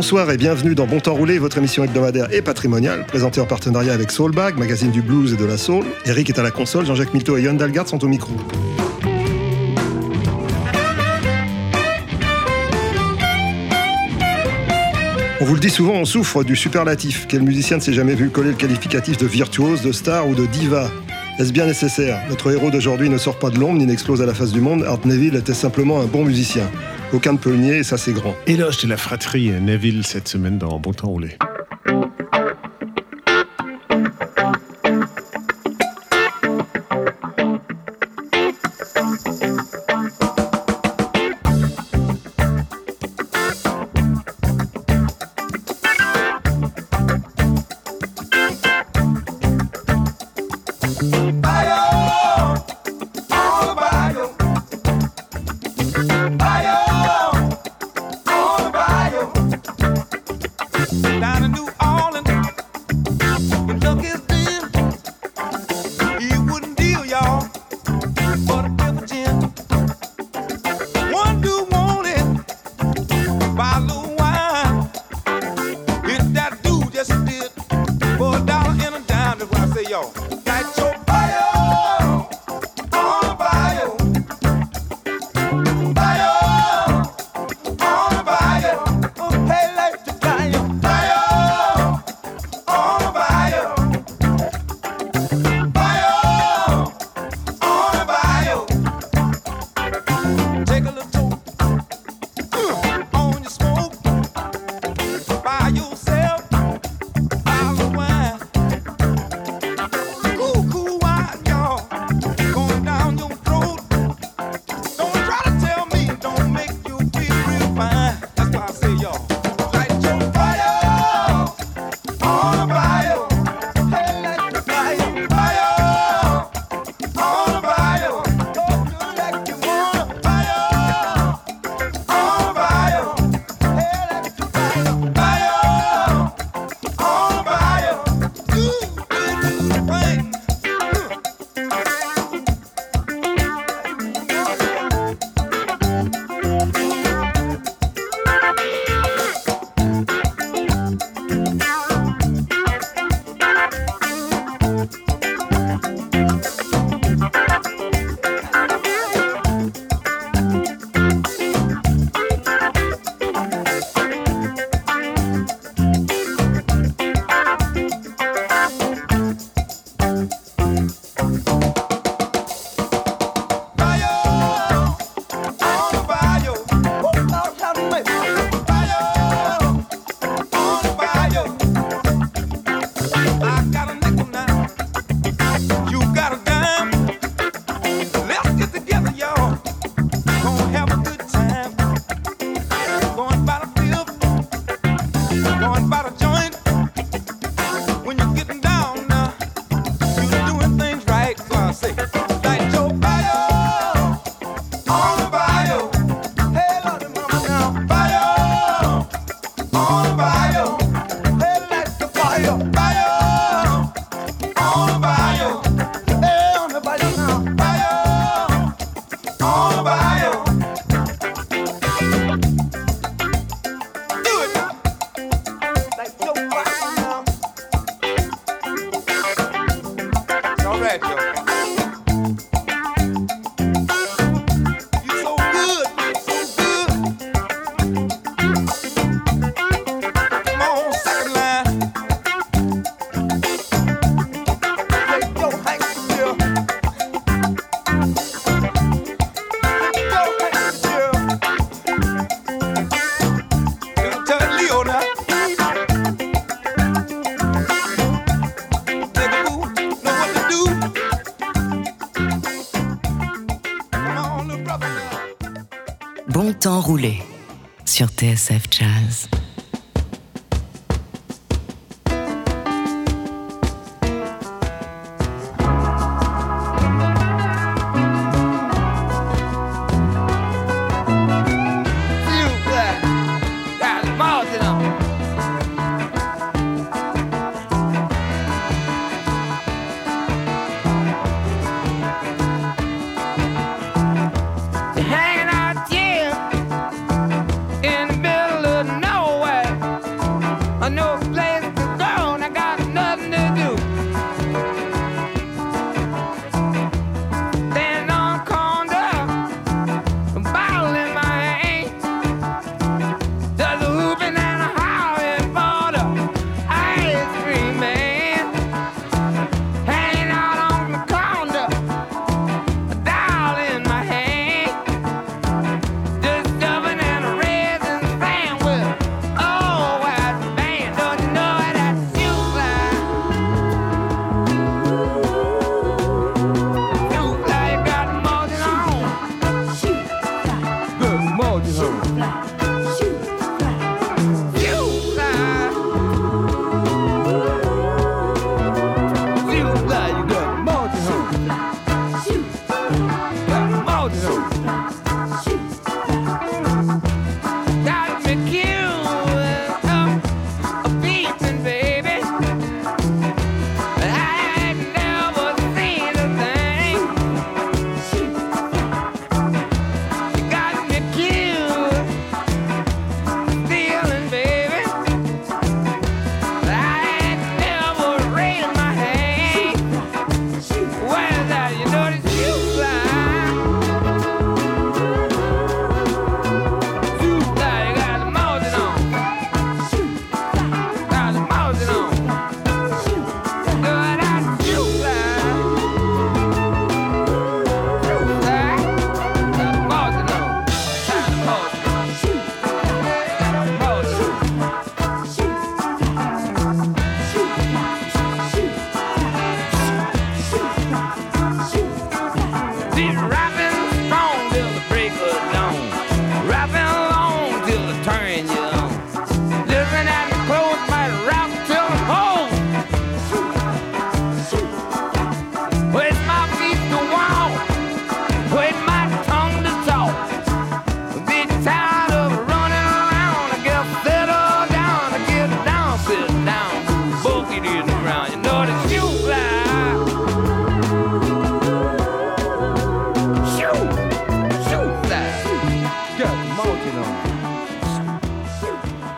Bonsoir et bienvenue dans Bon Temps Roulé, votre émission hebdomadaire et patrimoniale, présentée en partenariat avec Soulbag, magazine du blues et de la soul. Eric est à la console, Jean-Jacques Milto et Yann Dalgard sont au micro. On vous le dit souvent, on souffre du superlatif. Quel musicien ne s'est jamais vu coller le qualificatif de virtuose, de star ou de diva? Est-ce bien nécessaire Notre héros d'aujourd'hui ne sort pas de l'ombre ni n'explose à la face du monde. Art Neville était simplement un bon musicien. Aucun ne peut le nier et ça c'est grand. Éloge de la fratrie Neville cette semaine dans Bon Temps Roulé.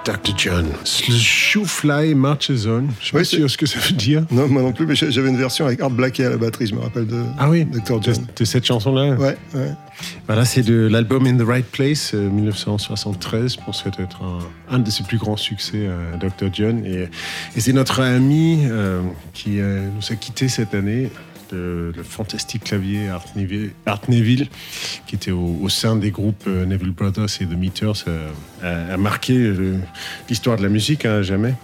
Dr. John. Shoofly Marches On. Je suis Oui, pas sûr ce que ça veut dire. Non, moi non plus, mais j'avais une version avec Art Blakey à la batterie, je me rappelle de Ah oui, Dr. John. de cette chanson-là. Ouais, ouais. Voilà, c'est de l'album In the Right Place, euh, 1973. Je pense que ça doit être un, un de ses plus grands succès, euh, Dr. John. Et, et c'est notre ami euh, qui euh, nous a quittés cette année, le, le fantastique clavier Art Neville, Art Neville, qui était au, au sein des groupes euh, Neville Brothers et The Meters, euh, a, a marqué euh, l'histoire de la musique hein, à jamais.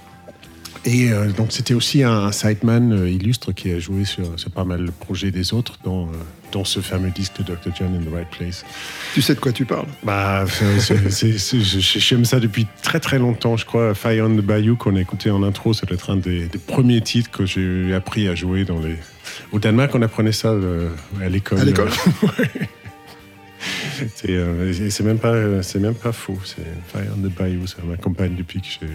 Et euh, donc c'était aussi un, un sideman euh, illustre qui a joué sur, sur pas mal de projets des autres, dont, euh, dont ce fameux disque de Dr. John in the Right Place. Tu sais de quoi tu parles? Bah, c'est- c'est- c'est- c'est- j'aime ça depuis très très longtemps, je crois. Fire on the Bayou qu'on a écouté en intro, ça doit être un des, des premiers titres que j'ai appris à jouer dans les. Au Danemark, on apprenait ça euh, à l'école. À l'école. C'est euh, c'est même pas euh, même pas faux. C'est Fire on the Bayou, ça m'accompagne depuis que j'ai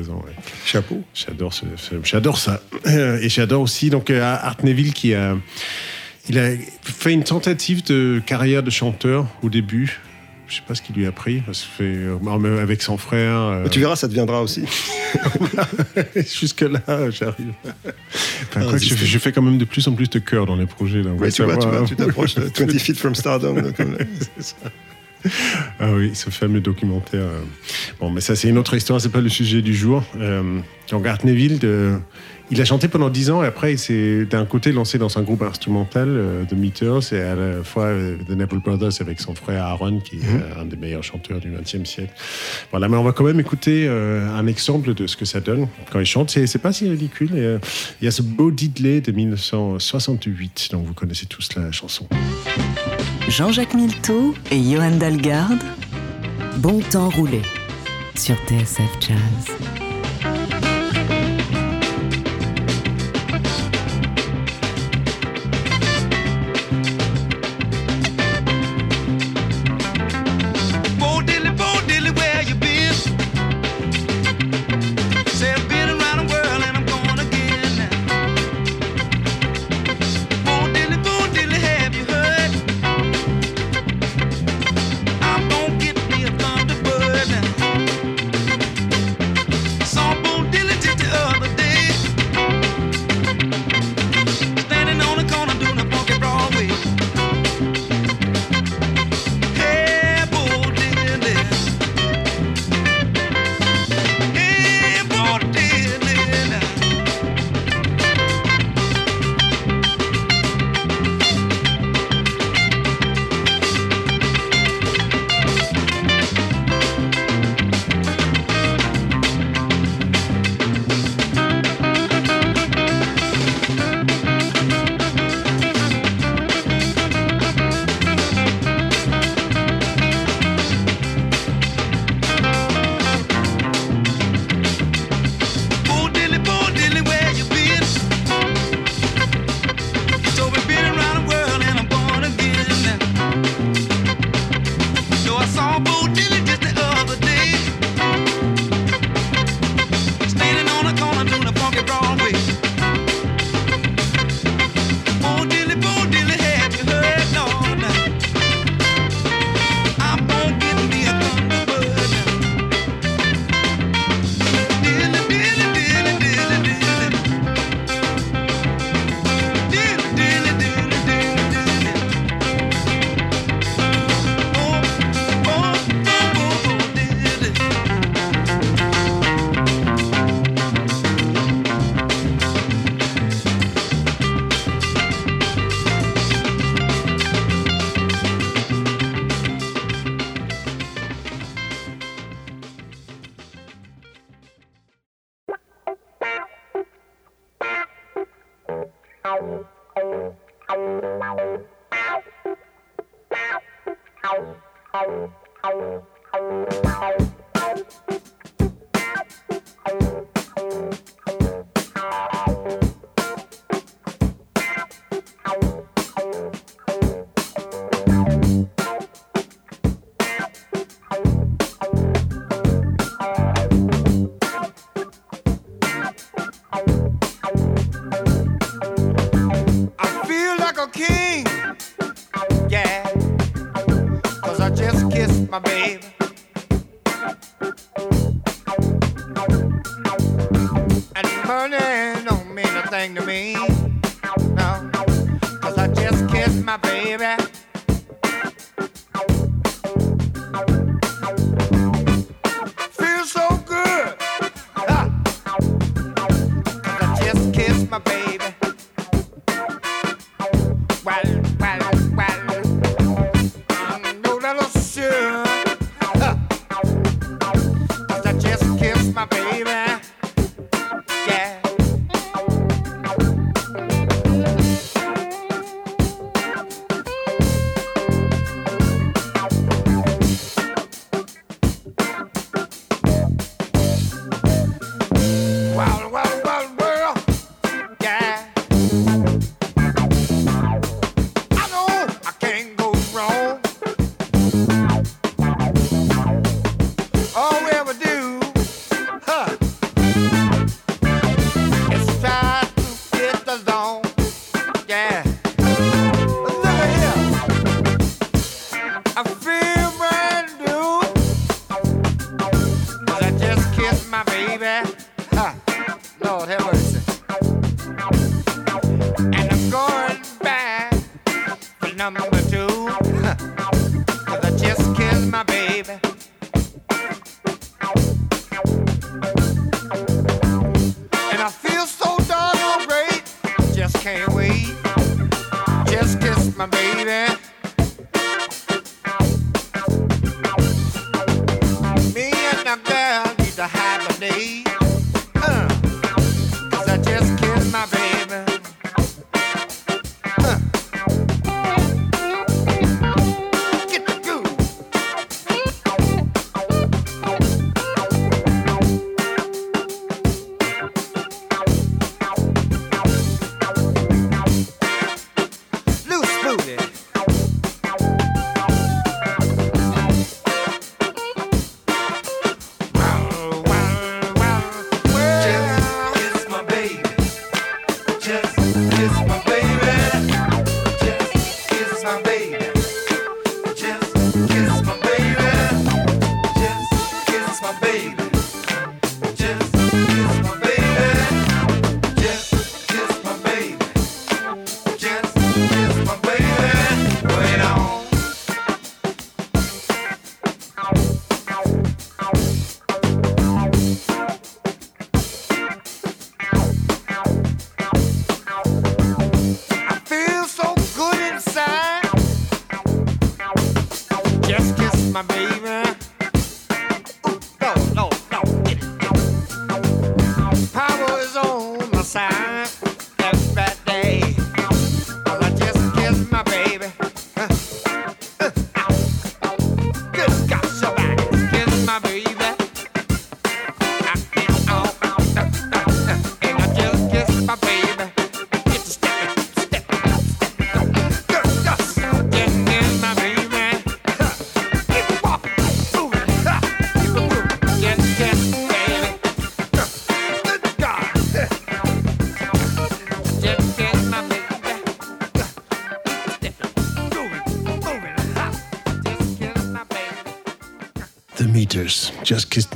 12-13 ans. ouais. Chapeau. J'adore ce, ce- j'adore ça. Et j'adore aussi donc euh, Art Neville qui a il a fait une tentative de carrière de chanteur au début. Je sais pas ce qu'il lui a pris. que fait, euh, avec son frère. euh, Tu verras, ça deviendra aussi. Jusque là, j'arrive. Enfin, que je, fais- je fais quand même de plus en plus de chœur dans les projets. Là, Ouais, tu vois, tu savoir. vois, tu t'approches de 20 Feet from Stardom. là, comme là. Ah oui, ce fameux documentaire. euh. Bon, mais ça, c'est une autre histoire, c'est pas le sujet du jour. Euh, donc, Art Neville, de- il a chanté pendant 10 ans et après, il s'est d'un côté lancé dans un groupe instrumental euh, de Meters et à la fois euh, The Neville Brothers avec son frère Aaron, qui est euh, un des meilleurs chanteurs du XXe siècle. Voilà, mais on va quand même écouter euh, un exemple de ce que ça donne quand il chante. C'est pas si ridicule. et, euh, il y a ce beau Diddley de 1968, dont vous connaissez tous la chanson. Jean-Jacques Milteau et Johan Dalgarde. Bon temps roulé sur TSF Jazz.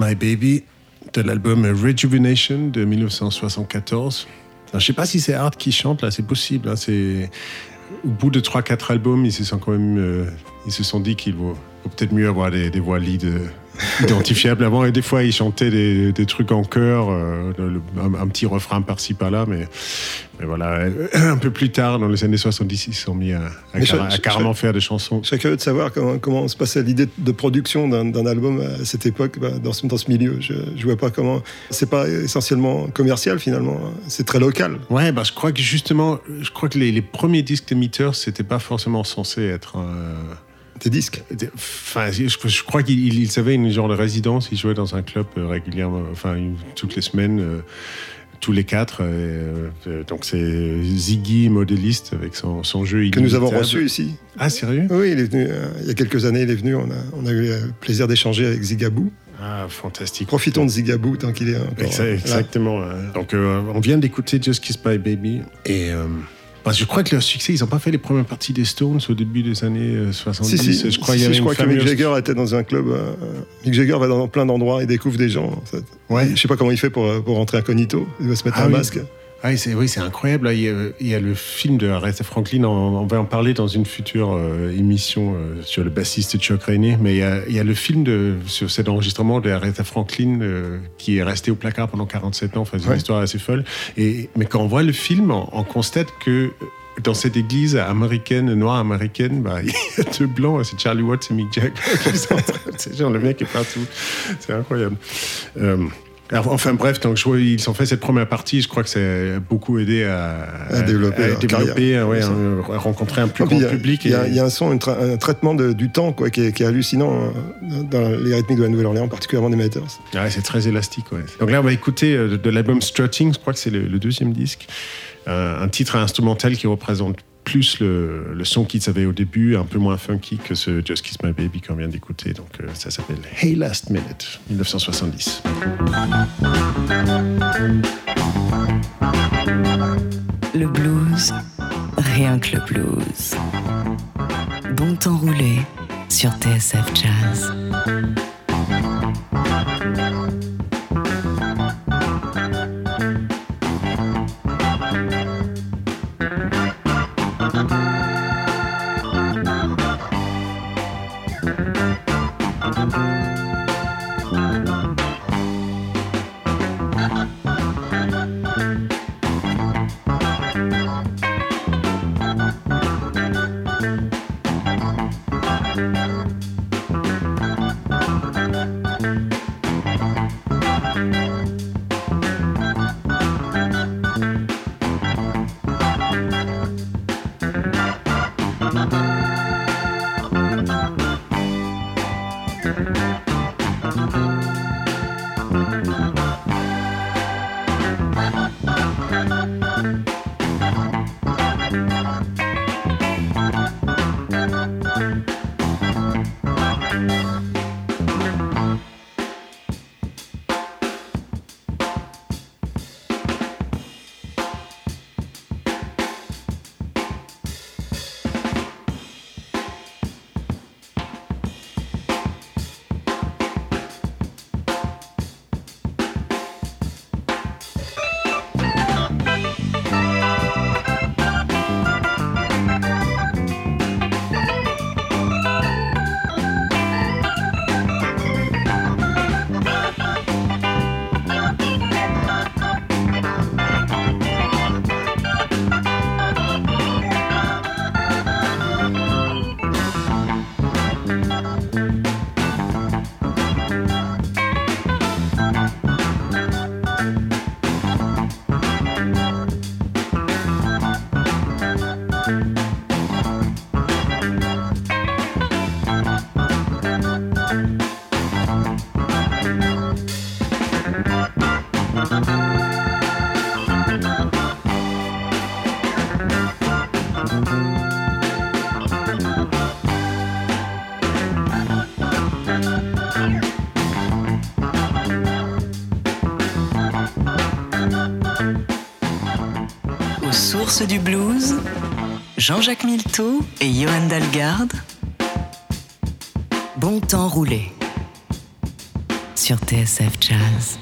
My Baby, de l'album Rejuvenation de 1974. Alors, je sais pas si c'est Art qui chante là, c'est possible. hein, c'est au bout de 3-4 albums, ils se sont quand même, euh, ils se sont dit qu'il vaut, peut-être mieux avoir des, voix lead euh, identifiables avant. Et des fois, ils chantaient des, trucs en chœur, euh, un, un petit refrain par-ci par-là, mais voilà. Un peu plus tard, dans les années 70, ils se sont mis à, je- carrément- à je- carrément je- faire des chansons. Je serais curieux de savoir comment, comment se passait l'idée de production d'un album à cette époque, bah, dans, ce, dans ce milieu. Je ne vois pas comment. C'est pas essentiellement commercial finalement, hein. c'est très local. Ouais, bah, je crois que justement, je crois que les, les premiers disques de Meters, c'était pas forcément censé être. euh, Tes disques? des- Enfin, je, je crois qu'ils ils avaient une genre de résidence, ils jouaient dans un club euh, régulièrement, enfin toutes les semaines, euh, tous les quatre. euh, euh, donc c'est Ziggy, modéliste, avec son, son jeu Que nous avons reçu ici. Ah sérieux? Oui, il est venu euh, il y a quelques années. Il est venu. On a, on a eu le plaisir d'échanger avec Zigabou. Ah, fantastique. Profitons de Zigabou tant qu'il est encore. Exactement. ouais. Donc, euh, on vient d'écouter Just Kiss My Baby. Et euh, je crois que leur succès, ils n'ont pas fait les premières parties des Stones au début des années euh, 70. Si, si, je crois si, qu'il y si, avait je une crois que Mick Jagger était dans un club. euh, Mick Jagger va dans plein d'endroits et découvre des gens. en fait. Ouais. Je sais pas comment il fait pour, euh, pour rentrer incognito. Il va se mettre Ah un oui. masque. Ah, oui, c'est incroyable. là. Il y, a, il y a le film de Aretha Franklin. On, on va en parler dans une future euh, émission euh, sur le bassiste Chuck Rainey. Mais il y a, il y a le film de, sur cet enregistrement de Aretha Franklin euh, qui est resté au placard pendant 47 ans. Enfin, c'est Ouais. une histoire assez folle. Et, mais quand on voit le film, on, on constate que dans cette église américaine, noire américaine, bah, il y a deux blancs, c'est Charlie Watts et Mick Jagger qui sont en train de- C'est genre le mec est partout. C'est incroyable. Euh, alors, enfin bref, donc je ils ont fait cette première partie, je crois que ça a beaucoup aidé à, À développer ouais, à rencontrer un plus puis grand a- public. Il y, a- et- il y a un son, tra- un traitement de- du temps quoi, qui, est, qui est hallucinant euh, dans les rythmiques de la Nouvelle-Orléans, particulièrement des Meters. Ouais, c'est très élastique. Ouais. Donc là, on va écouter euh, de, de l'album Strutting, je crois que c'est le, le deuxième disque, euh, un titre instrumental qui représente plus le, son qu'ils avaient au début, un peu moins funky que ce Just Kiss My Baby qu'on vient d'écouter. Donc euh, ça s'appelle Hey Last Minute, 1970. Le blues, rien que le blues. Bon temps roulé sur TSF Jazz. Du blues, Jean-Jacques Milteau et Johan Dalgarde. Bon temps roulé sur TSF Jazz.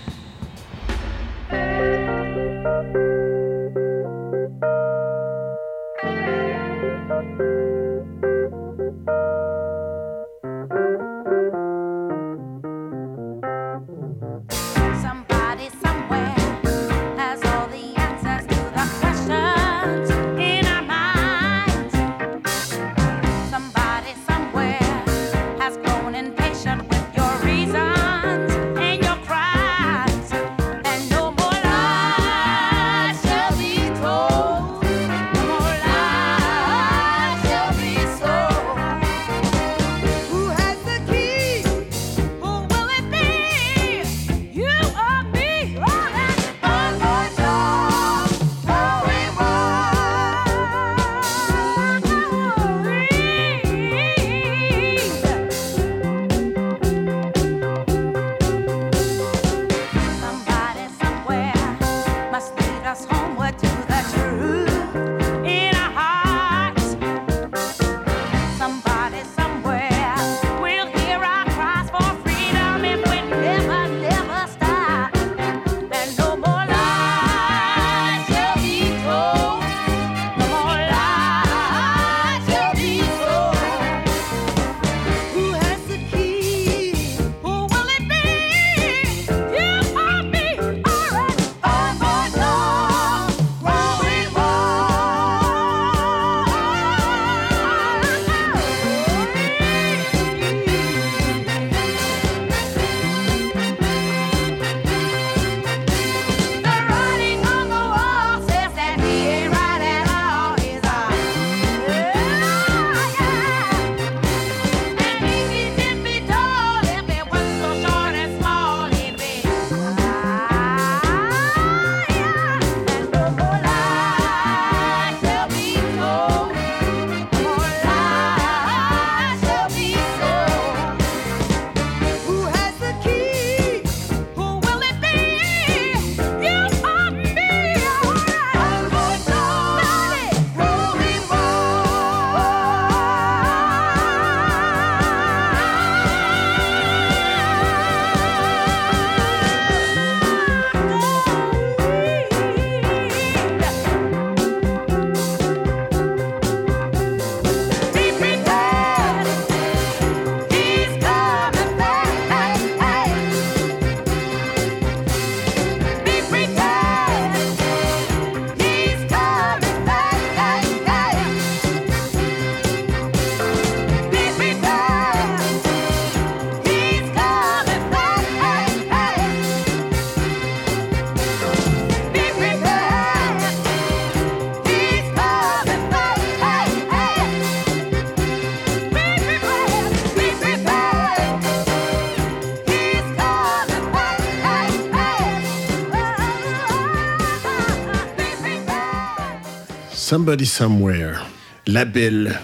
Somebody Somewhere. Label.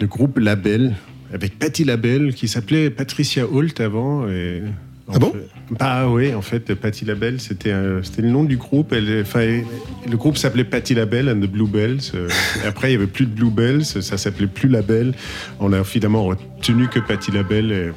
Le groupe Label. Avec Patty Label, qui s'appelait Patricia Holt avant. Et Ah bon Bah oui, en fait, Patty Label, c'était c'était le nom du groupe. Elle, le groupe s'appelait Patty Label and the Bluebells. Euh, après, il n'y avait plus de Bluebells, ça s'appelait plus Label. On a évidemment retenu que Patty Label.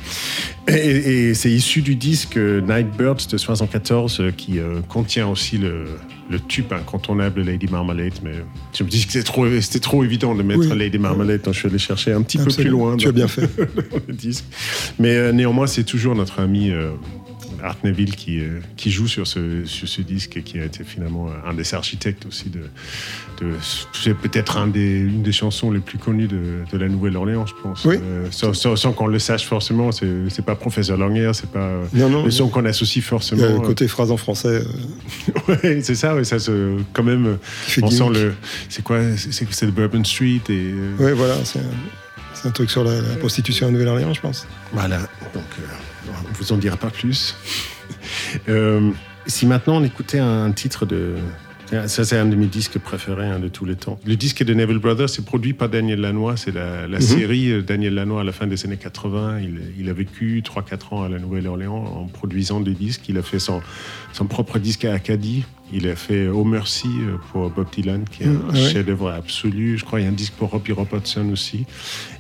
Et, et- et c'est issu du disque Nightbirds de 74 euh, qui euh, contient aussi le, le tube incontournable Lady Marmalade. Mais je me dis que c'était trop, c'était trop évident de mettre Oui. Lady Marmalade, donc je suis allé chercher un petit peu plus loin. Tu as bien fait. le disque. Mais euh, néanmoins, c'est toujours notre ami euh, Art Neville qui, euh, qui joue sur ce, sur ce disque et qui a été finalement un des architectes aussi de. de c'est peut-être un des, une des chansons les plus connues de, de la Nouvelle-Orléans, je pense. Oui. Euh, sans sans- sans qu'on le sache forcément, c'est pas Professeur Languer, c'est pas euh, Non, non. le son qu'on associe Il y forcément. a le côté phrase en français. euh, Ouais, c'est ça, ouais, ça se, quand même. euh, On sent le. C'est quoi C'est c'est le Bourbon Street et. euh, Ouais, voilà, c'est un truc sur la, la prostitution à Nouvelle-Orléans, je pense. Voilà, donc euh, on vous en dira pas plus. Euh, si maintenant on écoutait un titre de... Ça, c'est un de mes disques préférés hein, de tous les temps. Le disque de Neville Brothers, c'est produit par Daniel Lanois. C'est la, la série euh, Daniel Lanois à la fin des années 80. Il, il a vécu 3-4 ans à la Nouvelle-Orléans en produisant des disques. Il a fait son, son propre disque à Acadie. Il a fait Oh Mercy euh, pour Bob Dylan, qui est Mm, un ouais. chef-d'œuvre absolu. Je crois qu'il y a un disque pour Robbie Robertson aussi.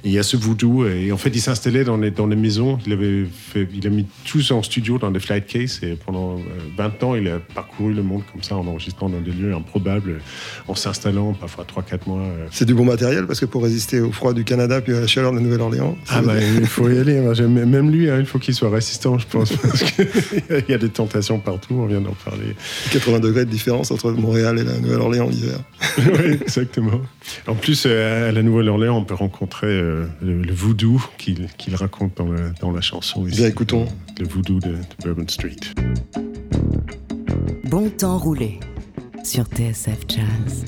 Et il y a ce voodoo. Et en fait, il s'installait dans les, dans les maisons. Il, avait fait, il a mis tout en studio dans des flight cases. Et pendant euh, 20 ans, il a parcouru le monde comme ça, en enregistrant dans des lieux improbables, en s'installant parfois 3-4 mois. euh. C'est du bon matériel parce que pour résister au froid du Canada puis à la chaleur de Nouvelle-Orléans. Ah bah, il faut y aller. hein. Même lui, hein, il faut qu'il soit résistant, je pense. Parce qu'il y a des tentations partout. On vient d'en parler. 80 degrés de différence entre Montréal et la Nouvelle-Orléans l'hiver. oui, exactement. En plus, euh, à la Nouvelle-Orléans, on peut rencontrer euh, le, le voodoo qu'il raconte dans, le- dans la chanson. ici. Bien, écoutons. Le voodoo de, de Bourbon Street. Bon temps roulé sur TSF Jazz.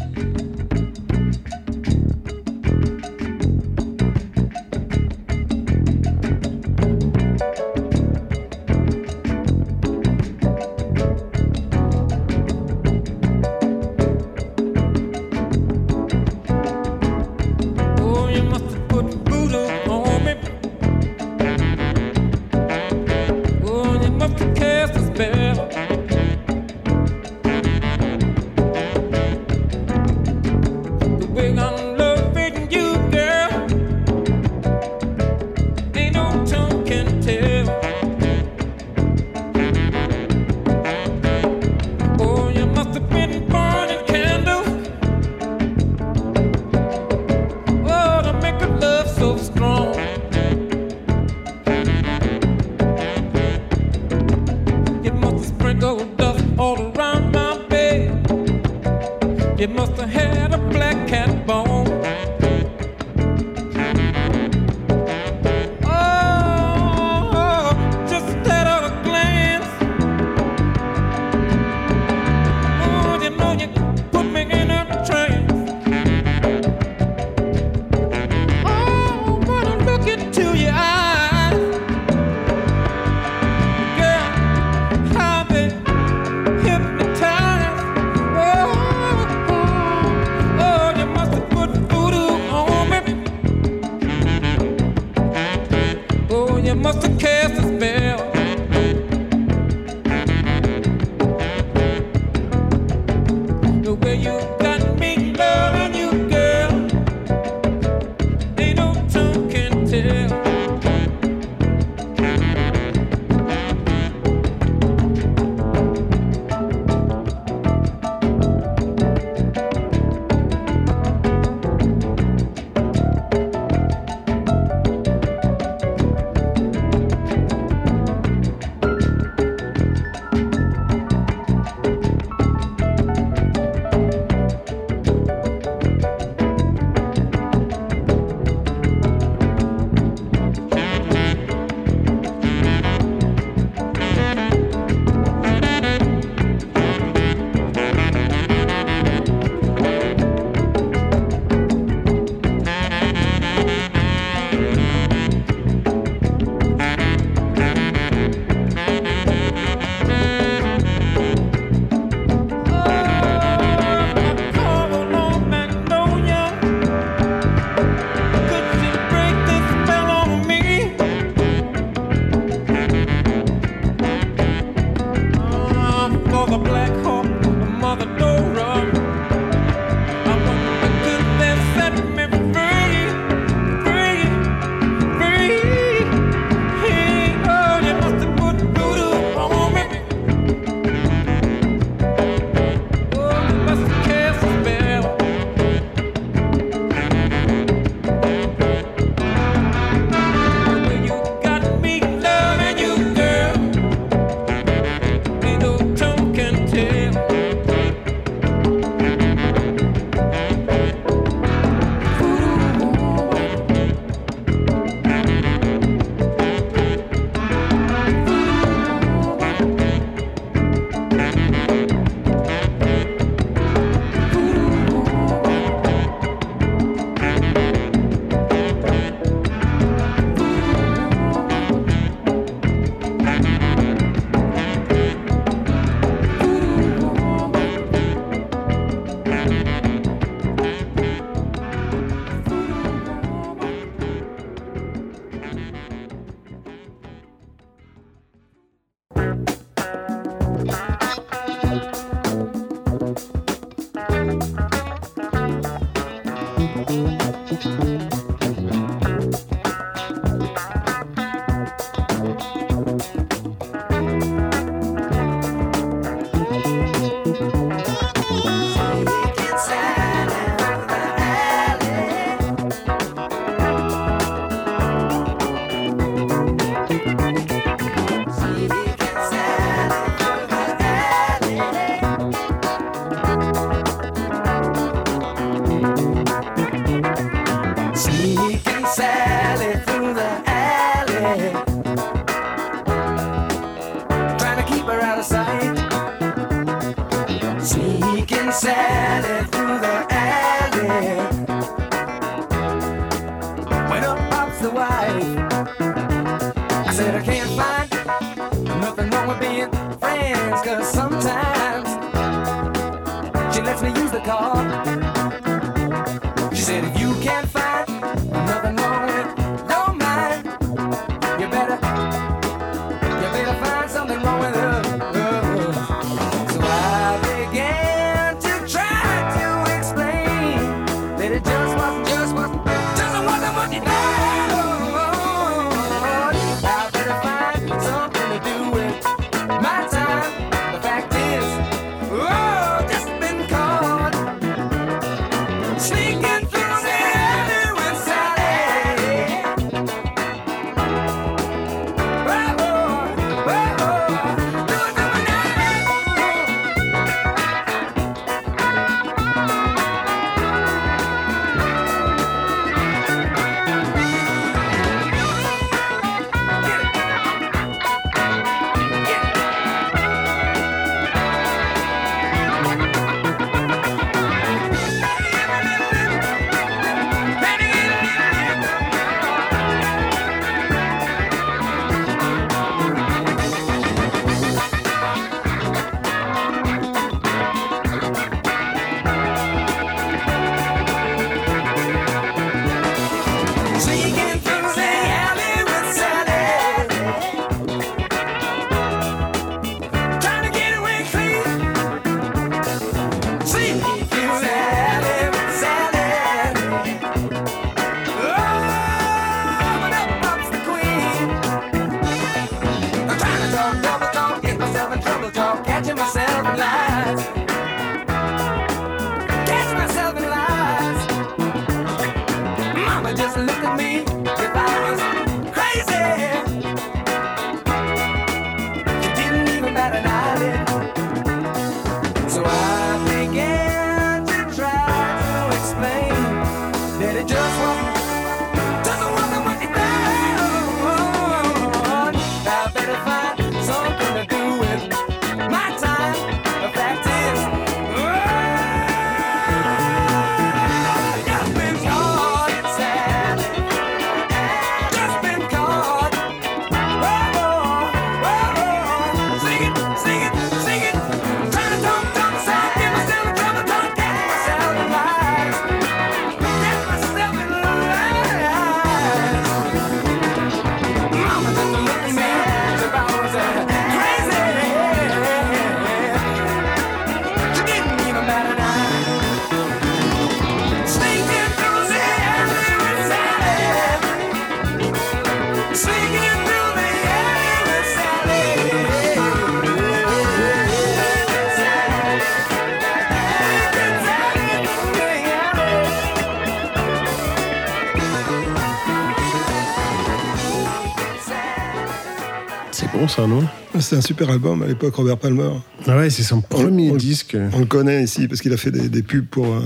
Bon ça, non? C'est un super album à l'époque, Robert Palmer. Ah ouais, c'est son premier on- disque. On le connaît ici parce qu'il a fait des, des pubs pour euh,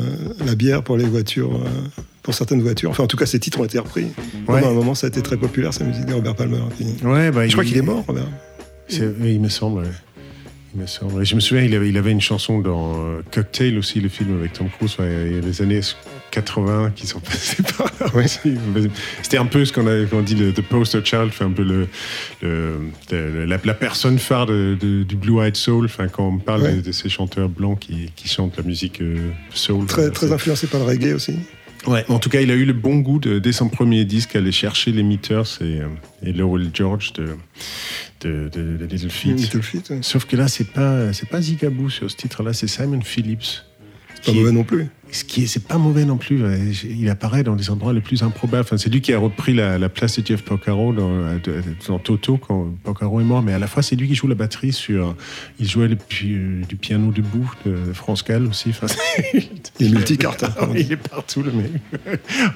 la bière, pour les voitures, euh, pour certaines voitures. Enfin, en tout cas, ses titres ont été repris. Ouais. Pendant un moment, ça a été très populaire, sa musique de Robert Palmer. Puis- Ouais, bah, je crois qu'il est mort, Robert. Il me semble. ouais. Il me semble. Et je me souviens, il avait, il avait une chanson dans euh, Cocktail aussi, le film avec Tom Cruise. ouais, il y a les années 80 qui sont passées par là. C'était un peu ce qu'on a dit le the poster child, un peu le, le- le- la, la personne phare de- de- du Blue Eyed Soul. Enfin, quand on parle Ouais. de, de ces chanteurs blancs qui, qui chantent la musique euh, soul. Très, euh, très influencé par le reggae aussi. Ouais, en tout cas, il a eu le bon goût de, dès son premier disque, aller chercher les Meters et, euh, et Lowell George de, de, de- de Little ouais. Sauf que là, c'est pas, c'est pas Zigaboo sur ce titre-là, c'est Simon Phillips. Pas qui est- mauvais non plus. Ce qui est, c'est pas mauvais non plus. Il apparaît dans des endroits les plus improbables. Enfin, c'est lui qui a repris la, la place de Jeff Porcaro dans, Toto quand Porcaro est mort. Mais à la fois, c'est lui qui joue la batterie sur. Il jouait le du piano debout de France Gall aussi. Enfin, Il est multicarte. hein. Oui, il est partout le mec.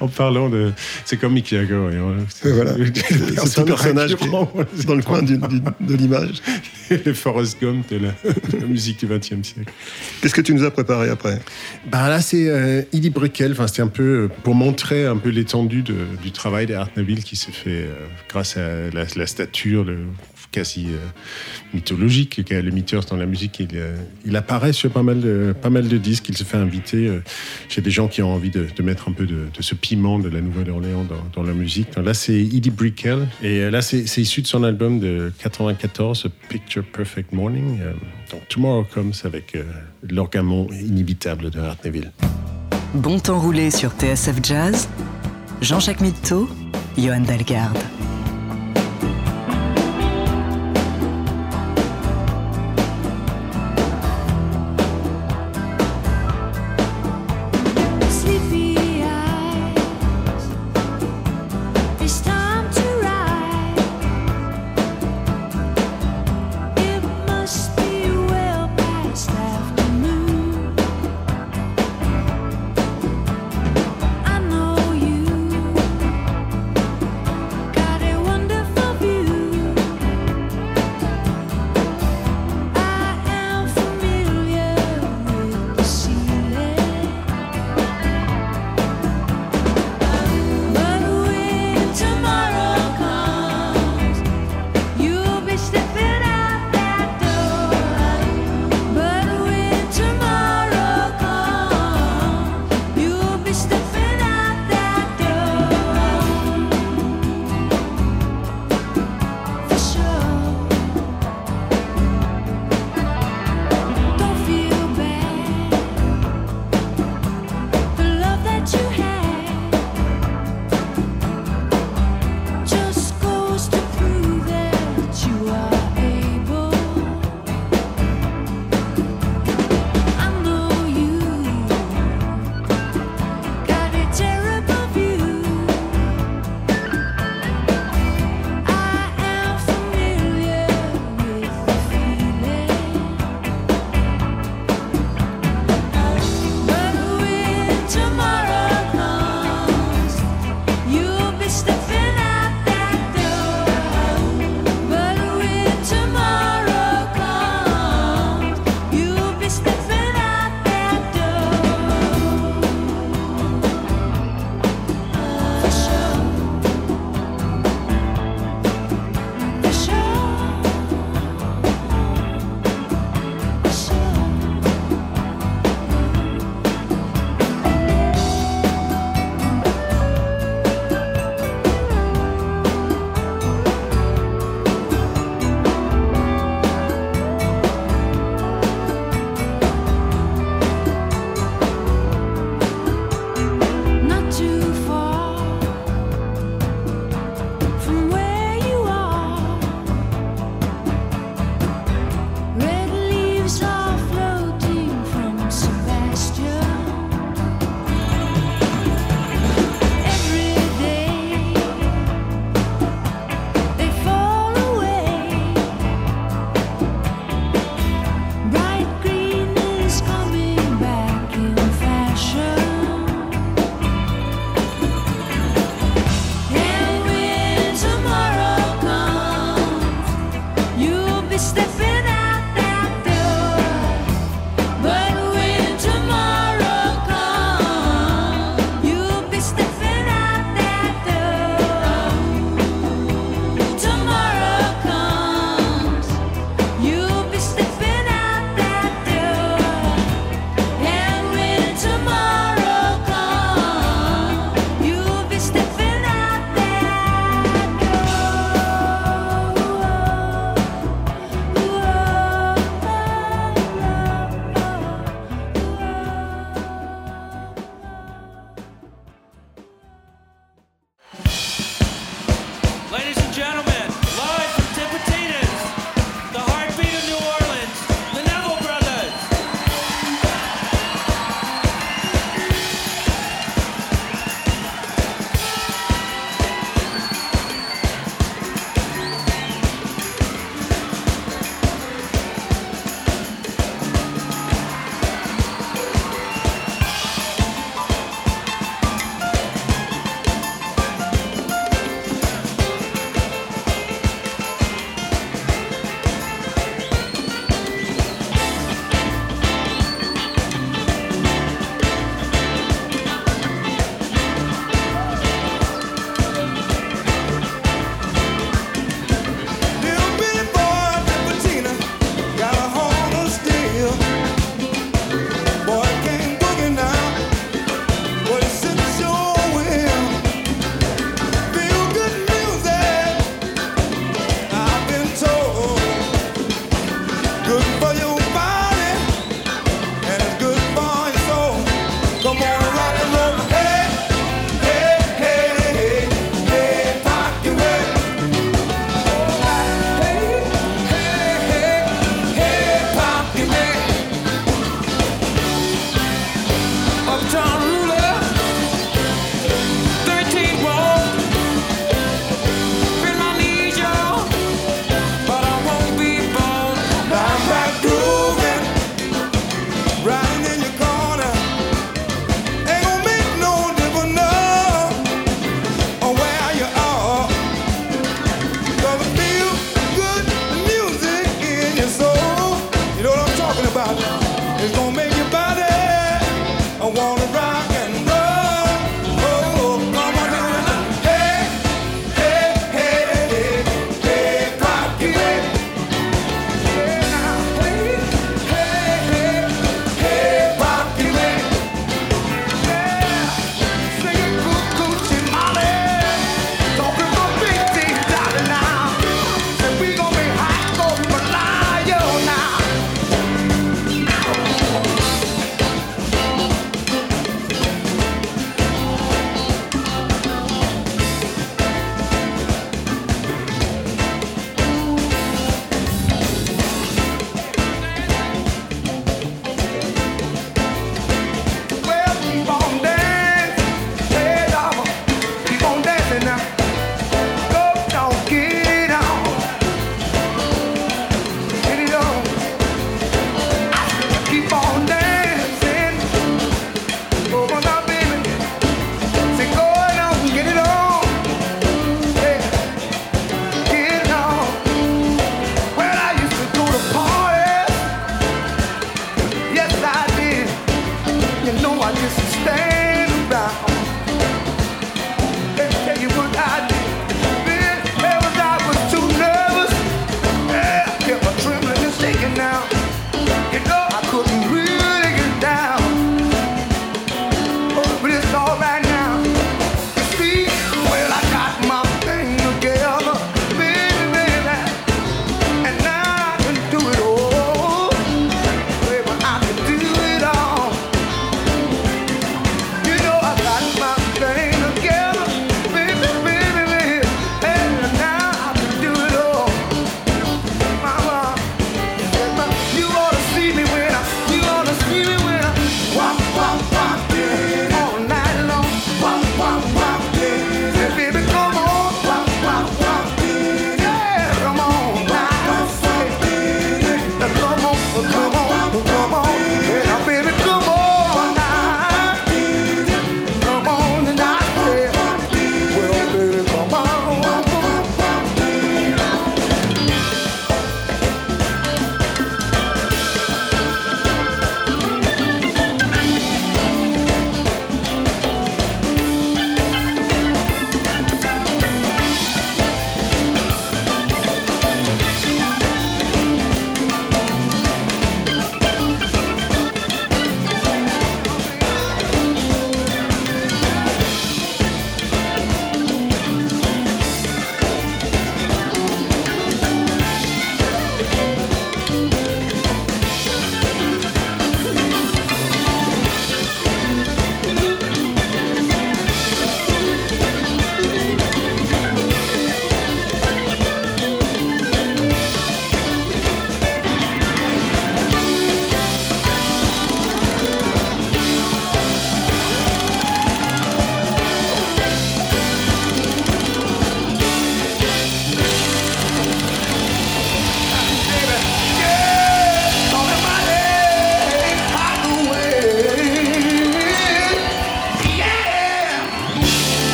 en parlant de, c'est comme Mick Jagger. et voilà. C'est tout personnage qui est dans le coin du- du- de l'image. le Forrest Gump de la, de la musique du XXe siècle. Qu'est-ce que tu nous as préparé après? Bah là, c'est euh, Eddie Brickell. Enfin, c'était un peu euh, pour montrer un peu l'étendue du travail d'Art Neville qui s'est fait euh, grâce à la, stature quasi euh, mythologique le Meters dans la musique. Il, euh, il apparaît sur pas mal de, pas mal de disques. Il se fait inviter euh, chez des gens qui ont envie de, mettre un peu de, ce piment de la Nouvelle-Orléans dans, dans la musique. Là, c'est Eddie Brickell. Et là, c'est issu de son album de 94, Picture Perfect Morning. Donc Tomorrow Comes avec l'orgamon inimitable de Art Neville. Bon temps roulé sur TSF Jazz. Jean-Jacques Mitteau, Johan Dalgarde.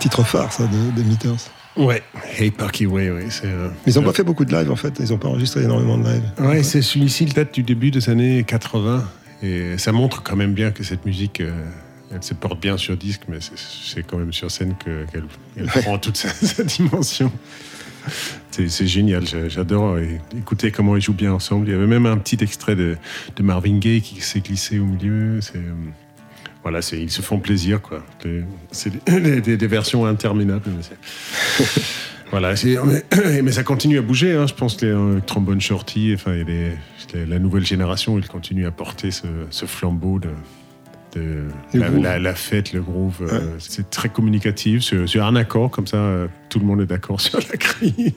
Titre phare, ça, de- des Meters. Ouais, Hey Parky Way, oui. c'est, euh, Ils n'ont euh, pas fait beaucoup de live, en fait. Ils n'ont pas enregistré énormément de live. Ouais, c'est celui-ci, il date du début des années 80. Et ça montre quand même bien que cette musique, euh, elle se porte bien sur disque, mais c'est- c'est quand même sur scène que- qu'elle elle prend toute sa, sa dimension. C'est c'est génial, j'a- j'adore écouter comment ils jouent bien ensemble. Il y avait même un petit extrait de, de Marvin Gaye qui s'est glissé au milieu. C'est, euh, voilà, ils se font plaisir, quoi. C'est des, des- des versions interminables. mais c'est- voilà, c'est- mais, mais ça continue à bouger. hein. Je pense que les euh, trombones shorty, enfin, et les- les- la nouvelle génération, ils continuent à porter ce, ce flambeau de, la, groove. la- la fête, le groove. euh, C'est très communicatif. Sur, sur un accord, comme ça, euh, tout le monde est d'accord sur la grille.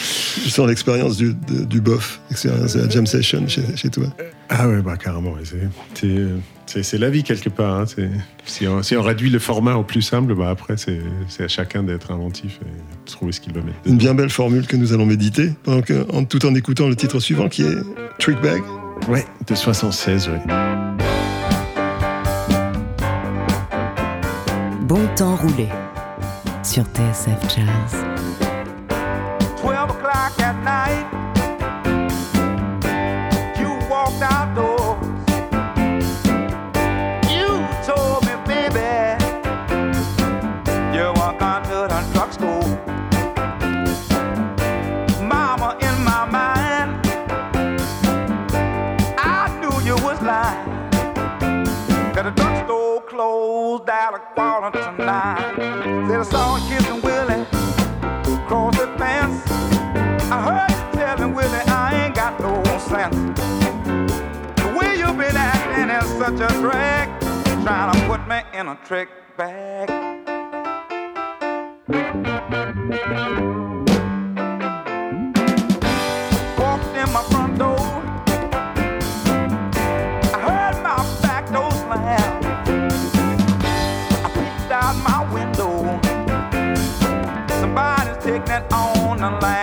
Sens l'expérience du, de- du bof, l'expérience de la jam session chez, chez toi. Ah ouais, bah carrément. c'est- c'est- C'est c'est la vie quelque part. hein. C'est- Si on, si on réduit le format au plus simple, bah après, c'est c'est à chacun d'être inventif et de trouver ce qu'il veut mettre. Une bien belle formule que nous allons méditer, pendant que, en, tout en écoutant le titre suivant qui est Trick Bag. Ouais, de 76, ouais. Bon temps roulé sur TSF Jazz. Trying to put me in a trick bag. Walked in my front door. I heard my back door slam. I peeked out my window. Somebody's taking it on the lamb.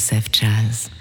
TSF Jazz.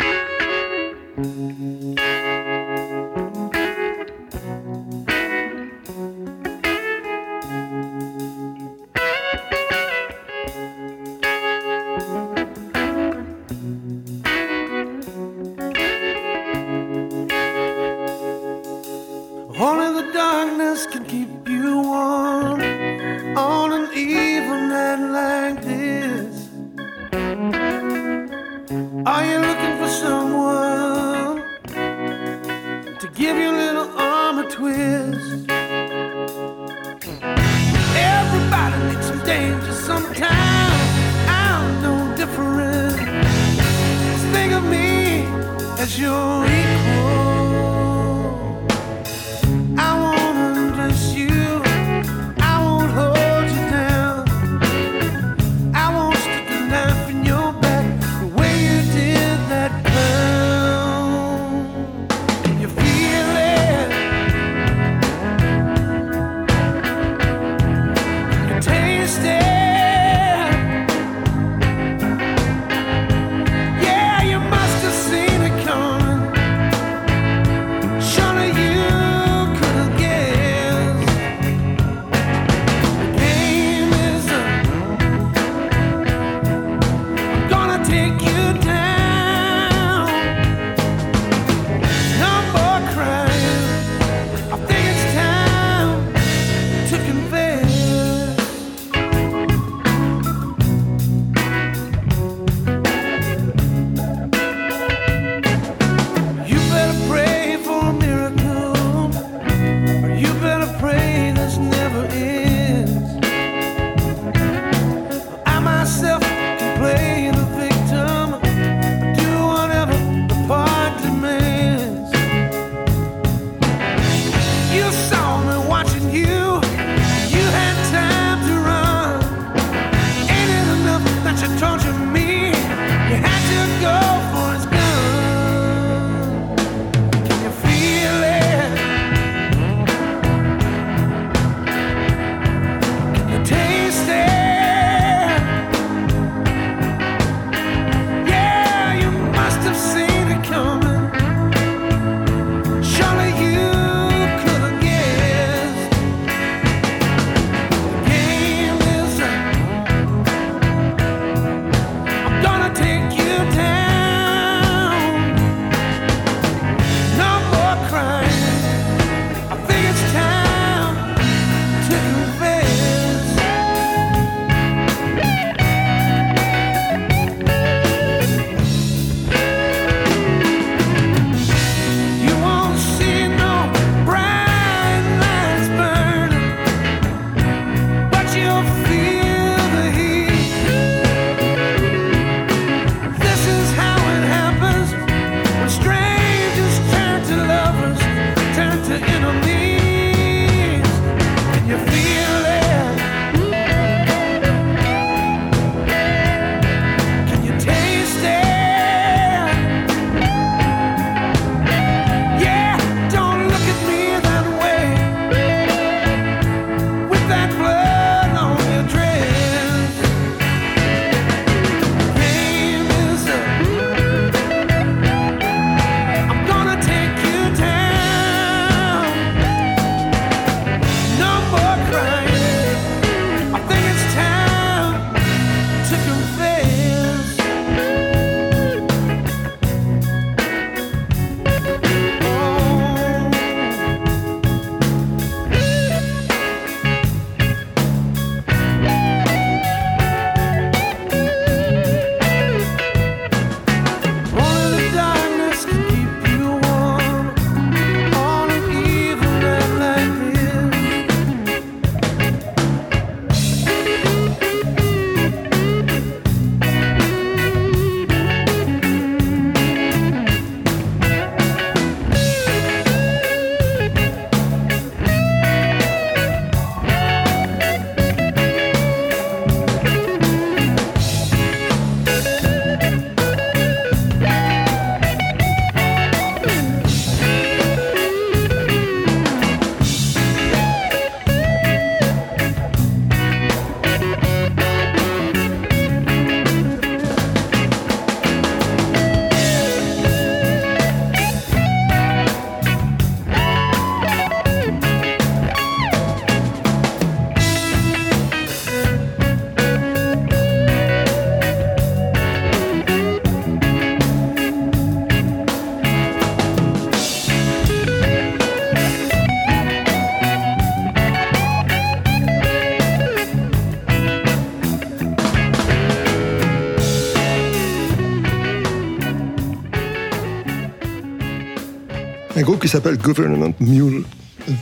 Groupe qui s'appelle Government Mule.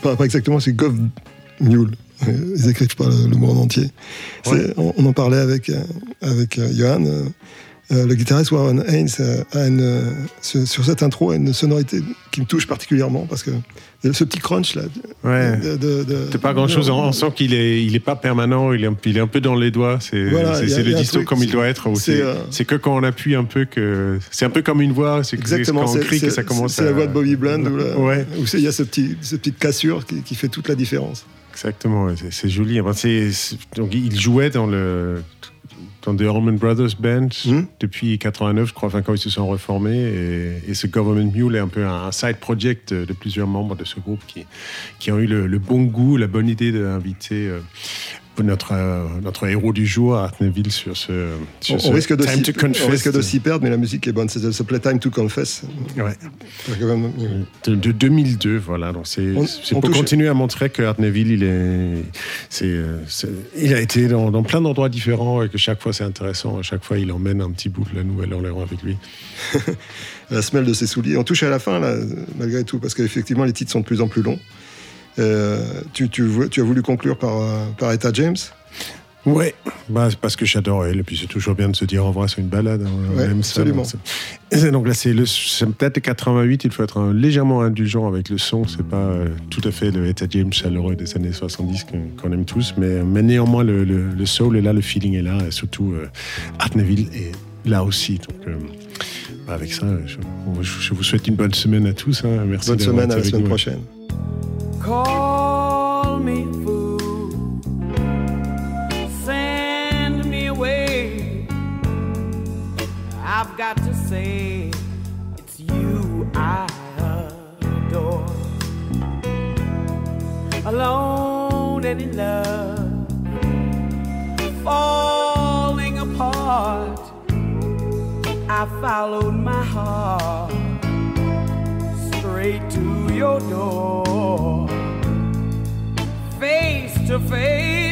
Pas, pas exactement, c'est Gov Mule. Euh, Ils écrivent pas le, le mot en entier. On, on en parlait avec, euh, avec euh, Johan. Euh, le guitariste Warren Haynes euh, a une, euh, sur, sur cette intro a une sonorité qui me touche particulièrement parce que ce petit crunch là. Ouais. de- de- de- C'est pas grand chose. On sent qu'il est, il est pas permanent. Il est, un, il est un peu dans les doigts. C'est, Voilà, le disto comme il doit être. c'est, que quand on appuie un peu que, c'est un peu comme une voix. C'est Exactement, quand on crie que ça commence. c'est à- la voix de Bobby Bland où, là, Ouais. où c'est- il y a ce petit, cette petite cassure qui, qui fait toute la différence. Exactement, c'est, joli. Enfin, c'est- c'est- donc, il jouait dans le dans The Allman Brothers Band Hmm? depuis 89, je crois, enfin, quand ils se sont reformés. Et, et ce Government Mule est un peu un, un side project de plusieurs membres de ce groupe qui, qui ont eu le, le bon goût, la bonne idée d'inviter euh, notre, euh, notre héros du jour, Art Neville, sur ce, sur On, ce on risque de Time to Confess. on risque de s'y perdre, mais la musique est bonne. C'est ce Playtime to Confess. Ouais. De, de 2002, voilà. Donc c'est pour touche- continuer à montrer que Art Neville, il est, euh, c'est- il a été dans, dans plein d'endroits différents et que chaque fois c'est intéressant. À chaque fois, il emmène un petit bout de la Nouvelle-Orléans avec lui. la semelle de ses souliers. On touche à la fin, là, malgré tout, parce qu'effectivement, les titres sont de plus en plus longs. Euh, tu, tu, vois- tu as voulu conclure par, euh, par Etta James? Ouais, bah, parce que j'adore elle. Et puis c'est toujours bien de se dire au revoir sur une balade. hein, ça, absolument. donc là, c'est le, c'est peut-être 88. Il faut être un- légèrement indulgent avec le son. C'est pas euh, tout à fait le James chaleureux des années 70 qu'on aime tous, mais, mais néanmoins le, le, le soul est là, le feeling est là, et surtout euh, Art Neville est là aussi. Donc euh, bah, avec ça, je, je vous souhaite une bonne semaine à tous. hein. Merci. Bonne semaine, à la semaine nous. prochaine. Call me fool, send me away. I've got to say, it's you I adore. Alone and in love, falling apart. I followed my heart to your door. Face to face,